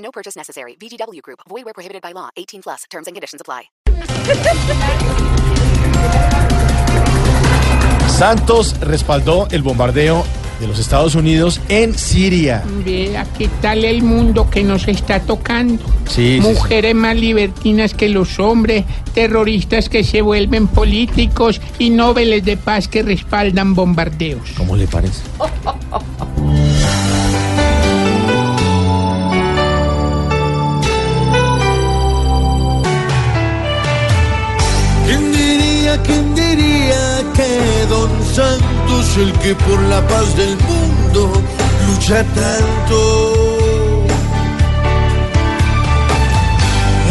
No purchase necessary. VGW Group. Void where prohibited by law. 18 plus. Terms and conditions apply. Santos respaldó el bombardeo de los Estados Unidos en Siria. Vea qué tal el mundo que nos está tocando. Sí, sí, Mujeres más libertinas que los hombres, terroristas que se vuelven políticos y noveles de paz que respaldan bombardeos. ¿Cómo le parece? diría, quién diría que Don Santos, el que por la paz del mundo lucha tanto,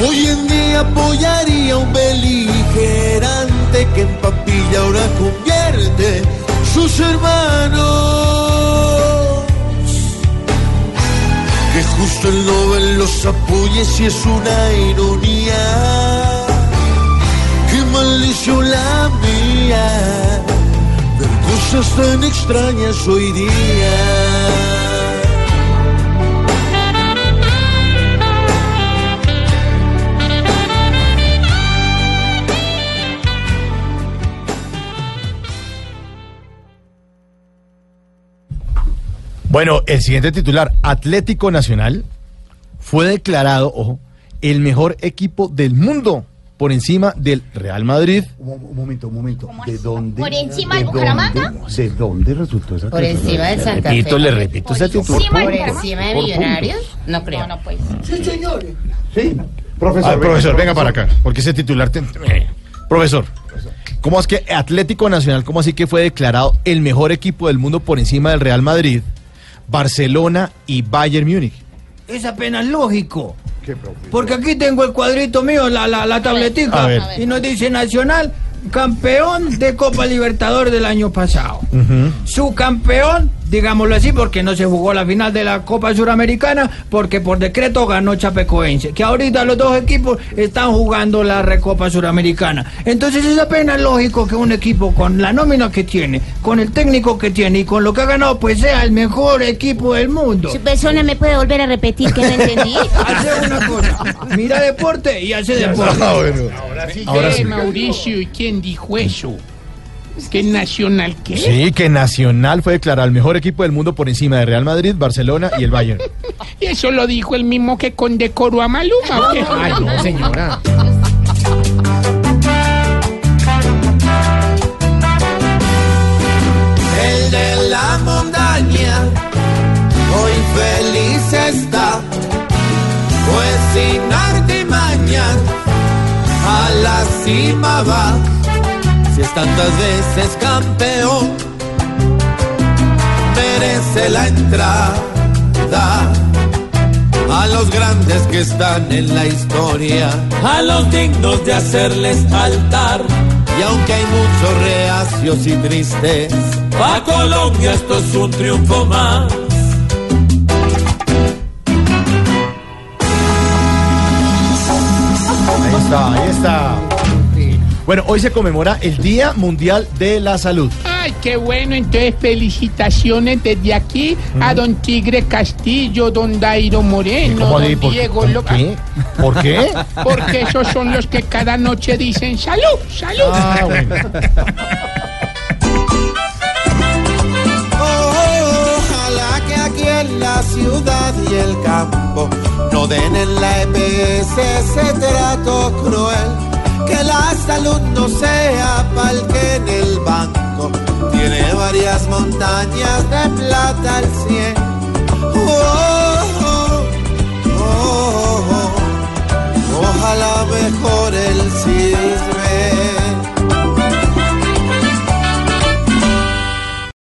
hoy en día apoyaría un beligerante que en papilla ahora convierte sus hermanos? Que justo el Nobel los apoye si es una ironía la mía ver cosas tan extrañas hoy día. Bueno, el siguiente titular, Atlético Nacional, fue declarado, ojo, el mejor equipo del mundo por encima del Real Madrid. Un, un momento, un momento. ¿De dónde? ¿Por encima de de Bucaramanga? dónde- ¿De dónde resultó esa Por encima del Santa Repito, Fe. le repito ese titular. Por Por- encima de por Millonarios. No creo. Sí, profesor. A ver, profesor, venga para acá, porque ese titular... te- Profesor, ¿cómo es que Atlético Nacional, cómo así que fue declarado el mejor equipo del mundo por encima del Real Madrid, Barcelona y Bayern Múnich? Es apenas lógico. Porque aquí tengo el cuadrito mío, la, la, la tabletica, A ver. y nos dice Nacional, campeón de Copa Libertadores del año pasado. Su campeón, digámoslo así, porque no se jugó la final de la Copa Suramericana, porque por decreto ganó Chapecoense, que ahorita los dos equipos están jugando la Recopa Suramericana. Entonces es apenas lógico que un equipo con la nómina que tiene, con el técnico que tiene y con lo que ha ganado, pues sea el mejor equipo del mundo. Su persona me puede volver a repetir que no entendí. Hace una cosa, mira deporte y hace deporte. Ahora sí. Mauricio, ¿y quién dijo eso? ¿Qué nacional qué? Sí, que Nacional fue declarado el mejor equipo del mundo por encima de Real Madrid, Barcelona y el Bayern. ¿Y eso lo dijo el mismo que condecoró a Maluma? ¿o qué? Ay, no, señora. El de la montaña hoy feliz está, pues sin artimaña a la cima va. Si es tantas veces campeón, merece la entrada. A los grandes que están en la historia, a los dignos de hacerles altar. Y aunque hay muchos reacios y tristes, pa' Colombia esto es un triunfo más. Ahí está, ahí está. Bueno, hoy se conmemora el Día Mundial de la Salud. Ay, qué bueno. Entonces, felicitaciones desde aquí a don Tigre Castillo, don Dairo Moreno, ¿Cómo don por, Diego por López. qué? ¿Por qué? Porque esos son los que cada noche dicen salud, salud. Ah, bueno. Ojalá que aquí en la ciudad y el campo no den en la EPS ese trato cruel. Que la salud no sea pa'l que en el banco tiene varias montañas de plata al cien. Oh, oh, oh, oh. Ojalá mejore el cielo.